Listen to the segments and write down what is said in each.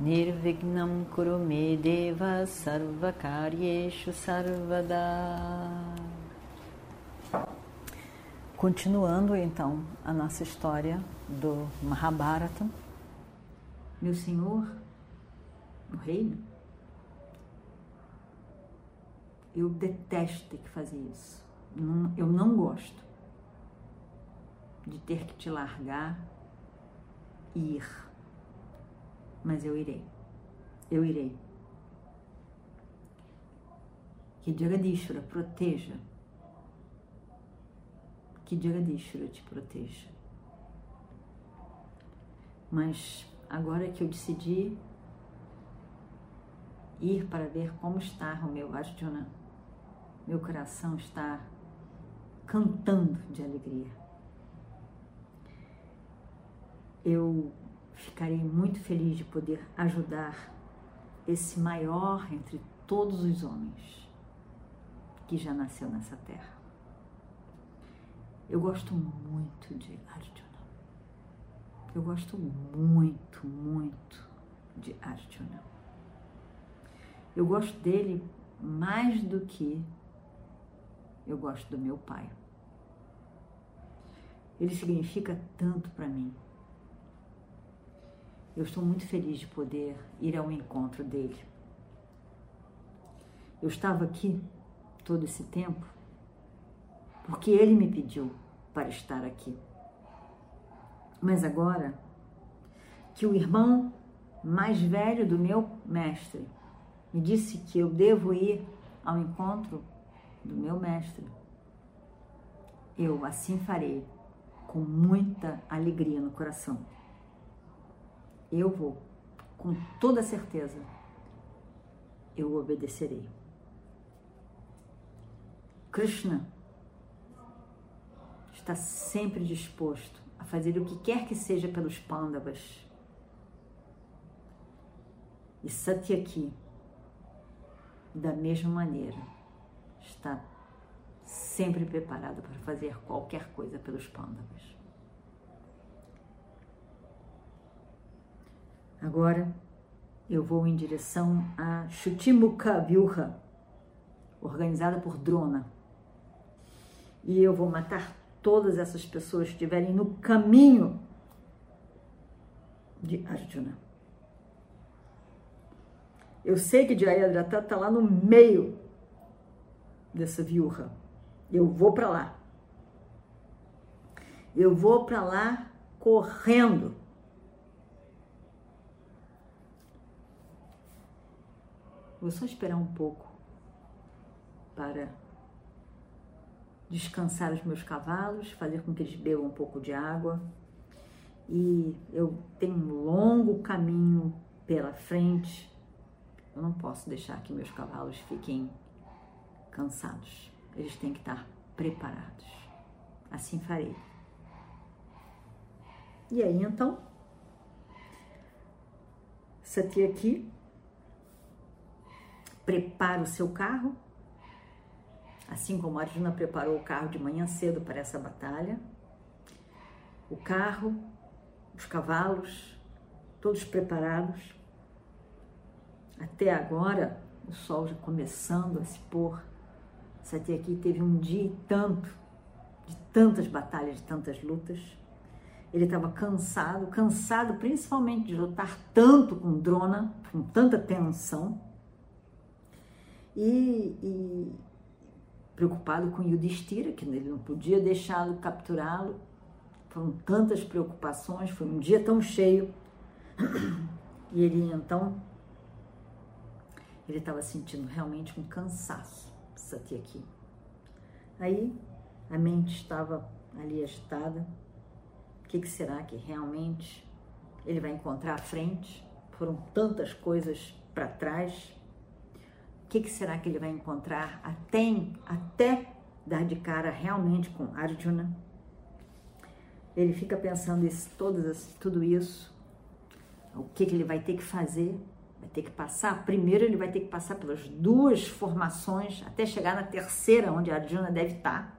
Nirvignam Kurume Deva Sarvakaryeshu Sarvada Continuando então a nossa história do Mahabharata, meu senhor, o reino, eu detesto ter que fazer isso. Eu não gosto de ter que te largar e ir. Mas eu irei. Eu irei. Que Jagadishvara proteja. Que Jagadishvara te proteja. Mas agora que eu decidi ir para ver como está o meu Arjuna, meu coração está cantando de alegria eu ficarei muito feliz de poder ajudar esse maior entre todos os homens que já nasceu nessa terra. Eu gosto muito de Arjuna. Eu gosto muito, muito de Arjuna. Eu gosto dele mais do que eu gosto do meu pai. Ele significa tanto para mim. Eu estou muito feliz de poder ir ao encontro dele. Eu estava aqui todo esse tempo porque ele me pediu para estar aqui. Mas agora que o irmão mais velho do meu mestre me disse que eu devo ir ao encontro do meu mestre, eu assim farei com muita alegria no coração eu vou, com toda certeza, eu obedecerei. Krishna está sempre disposto a fazer o que quer que seja pelos Pandavas. E Satyaki, da mesma maneira, está sempre preparado para fazer qualquer coisa pelos Pandavas. Agora eu vou em direção a Shutimuka Vyuha, organizada por Drona. E eu vou matar todas essas pessoas que estiverem no caminho de Arjuna. Eu sei que Jayadratha está lá no meio dessa viúva. Eu vou para lá. Eu vou para lá correndo. Vou só esperar um pouco para descansar os meus cavalos, fazer com que eles bebam um pouco de água. E eu tenho um longo caminho pela frente. Eu não posso deixar que meus cavalos fiquem cansados. Eles têm que estar preparados. Assim farei. E aí então, aqui prepara o seu carro, assim como Arjuna preparou o carro de manhã cedo para essa batalha. O carro, os cavalos, todos preparados. Até agora, o sol já começando a se pôr. aqui teve um dia e tanto, de tantas batalhas, de tantas lutas. Ele estava cansado, cansado principalmente de lutar tanto com Drona, com tanta tensão e, e preocupado com Yudhishthira, que ele não podia deixá-lo capturá-lo. Foram tantas preocupações, foi um dia tão cheio. E ele então, ele estava sentindo realmente um cansaço, aqui. Aí a mente estava ali agitada. O que, que será que realmente ele vai encontrar à frente? Foram tantas coisas para trás que, que será que ele vai encontrar até, até dar de cara realmente com Arjuna? Ele fica pensando isso, todas, tudo isso, o que, que ele vai ter que fazer, vai ter que passar. Primeiro, ele vai ter que passar pelas duas formações até chegar na terceira, onde Arjuna deve estar.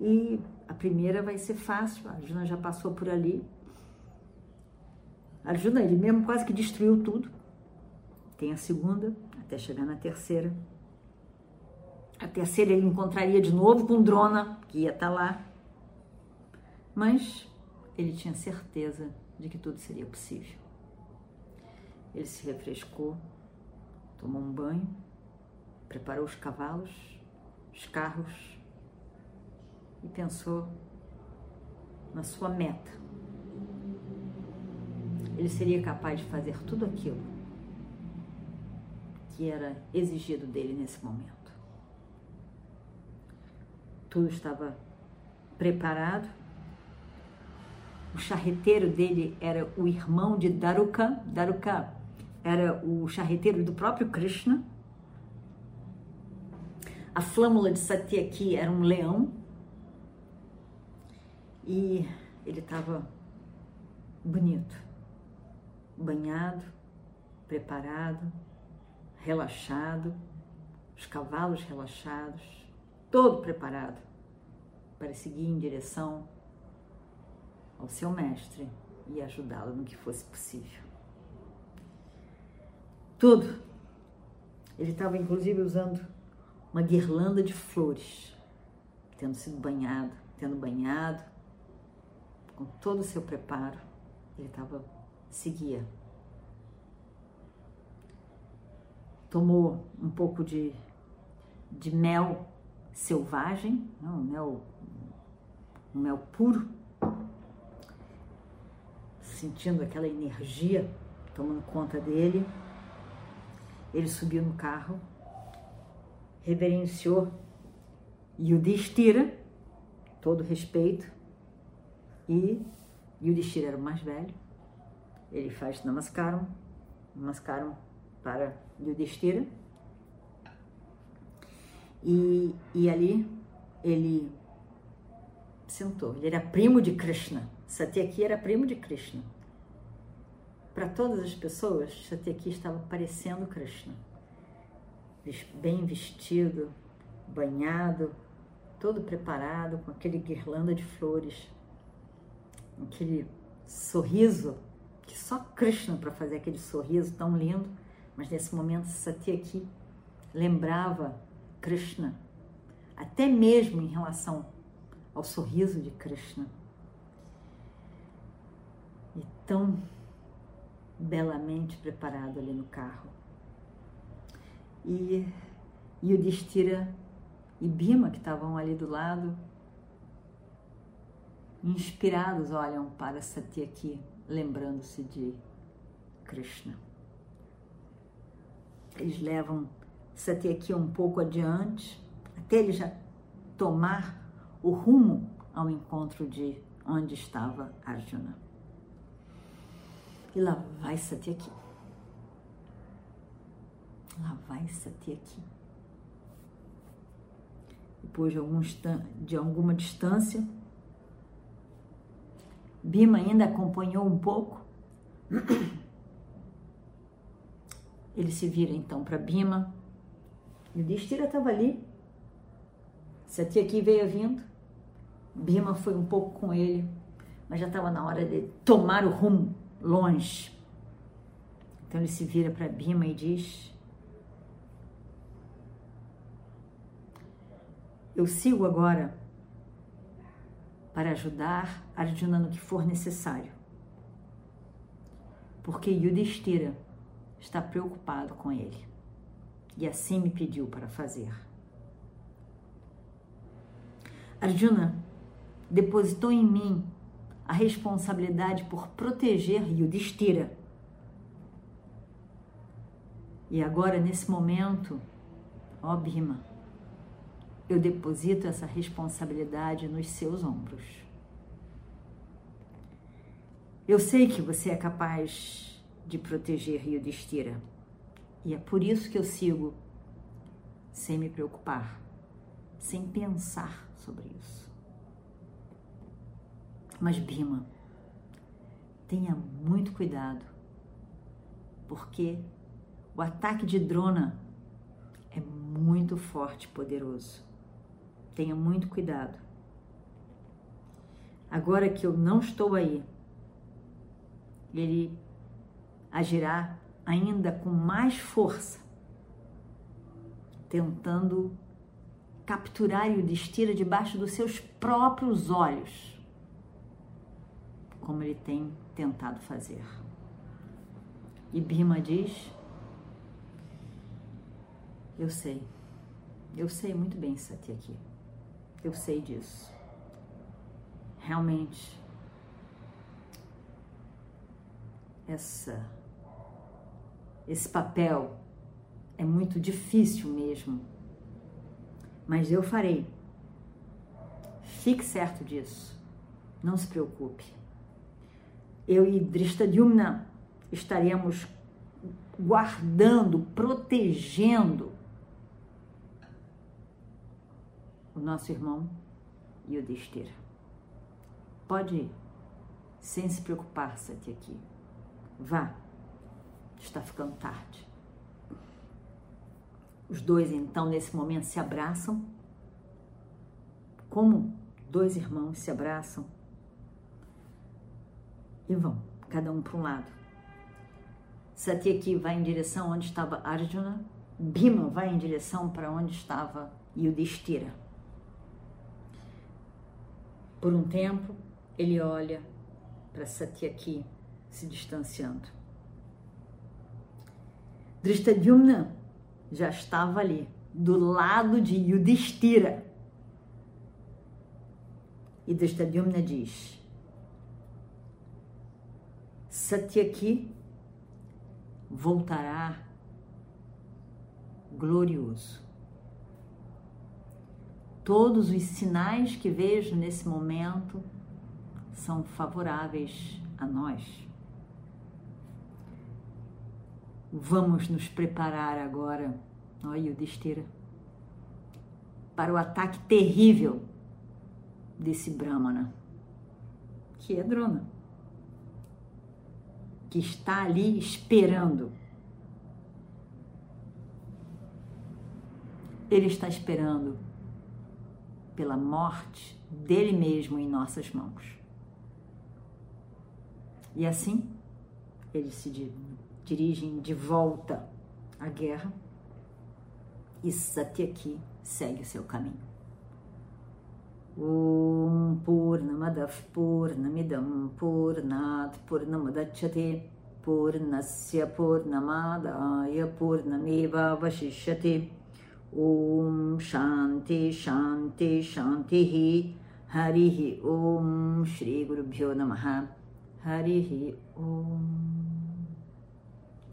E a primeira vai ser fácil, Arjuna já passou por ali. Arjuna, ele mesmo quase que destruiu tudo. Tem a segunda, até chegar na terceira. A terceira ele encontraria de novo com Drona, que ia estar lá. Mas ele tinha certeza de que tudo seria possível. Ele se refrescou, tomou um banho, preparou os cavalos, os carros e pensou na sua meta. Ele seria capaz de fazer tudo aquilo que era exigido dele nesse momento. Tudo estava preparado. O charreteiro dele era o irmão de Daruka. Daruka era o charreteiro do próprio Krishna. A flâmula de Satyaki era um leão. E ele estava bonito, banhado, preparado, relaxado, os cavalos relaxados, todo preparado para seguir em direção ao seu mestre e ajudá-lo no que fosse possível. Tudo. Ele estava inclusive usando uma guirlanda de flores, tendo sido banhado, tendo banhado, com todo o seu preparo, ele estava seguia tomou um pouco de, de mel selvagem, não, um mel, um mel puro, sentindo aquela energia tomando conta dele. Ele subiu no carro, reverenciou Yudhishthira, todo respeito, e Yudhishthira era o mais velho. Ele faz namaskaram, namaskaram para Yudhishthira. E, e ali ele sentou. Ele era primo de Krishna. Satyaki era primo de Krishna. Para todas as pessoas, Satyaki estava parecendo Krishna. Bem vestido, banhado, todo preparado, com aquele guirlanda de flores, aquele sorriso, que só Krishna para fazer aquele sorriso tão lindo mas nesse momento Satyaki lembrava Krishna, até mesmo em relação ao sorriso de Krishna. E tão belamente preparado ali no carro. E Yudhishthira e Bima, que estavam ali do lado, inspirados, olham para Satyaki, lembrando-se de Krishna. Eles levam Satyaki um pouco adiante, até ele já tomar o rumo ao encontro de onde estava Arjuna. E lá vai Satyaki. Lá vai Satyaki. Depois de, algum, de alguma distância, Bima ainda acompanhou um pouco. Ele se vira então para Bima. E o Destira estava ali. aqui veio vindo. Bima foi um pouco com ele, mas já estava na hora de tomar o rumo longe. Então ele se vira para Bima e diz: Eu sigo agora para ajudar Arjuna no que for necessário. Porque Yudhishthira está preocupado com ele. E assim me pediu para fazer. Arjuna depositou em mim a responsabilidade por proteger Yudhishthira. E agora, nesse momento, ó Bhima, eu deposito essa responsabilidade nos seus ombros. Eu sei que você é capaz de proteger Yudhishthira. E é por isso que eu sigo sem me preocupar, sem pensar sobre isso. Mas Bima, tenha muito cuidado, porque o ataque de drona é muito forte e poderoso. Tenha muito cuidado. Agora que eu não estou aí, ele agirá ainda com mais força, tentando capturar o destira debaixo dos seus próprios olhos, como ele tem tentado fazer. E Bima diz: Eu sei, eu sei muito bem, Sati aqui, eu sei disso. Realmente, essa esse papel é muito difícil mesmo. Mas eu farei. Fique certo disso. Não se preocupe. Eu e Drishtadyumna estaremos guardando, protegendo o nosso irmão Yudhishthira. Pode ir, sem se preocupar, Sati aqui. Vá está ficando tarde. Os dois, então, nesse momento, se abraçam. Como dois irmãos se abraçam e vão, cada um para um lado. Satyaki vai em direção onde estava Arjuna, Bhima vai em direção para onde estava Yudhishthira. Por um tempo, ele olha para Satyaki se distanciando. Drishtadyumna já estava ali, do lado de Yudhishthira. E Drishtadyumna diz: Satyaki voltará glorioso. Todos os sinais que vejo nesse momento são favoráveis a nós. Vamos nos preparar agora, ó Yudhishthira, para o ataque terrível desse Brahmana, que é Drona, que está ali esperando. Ele está esperando pela morte dele mesmo em nossas mãos. E assim, ele se dirigem de volta à guerra e Satyaki segue seu caminho. Om Purnamadav Purnamidam Purnat Purnamadachyate Purnasya Purnamadaya Purnameva Vashishyate Om Shanti Shanti Shanti Harihi Om Shri Guru Bhyo Namaha Harihi Om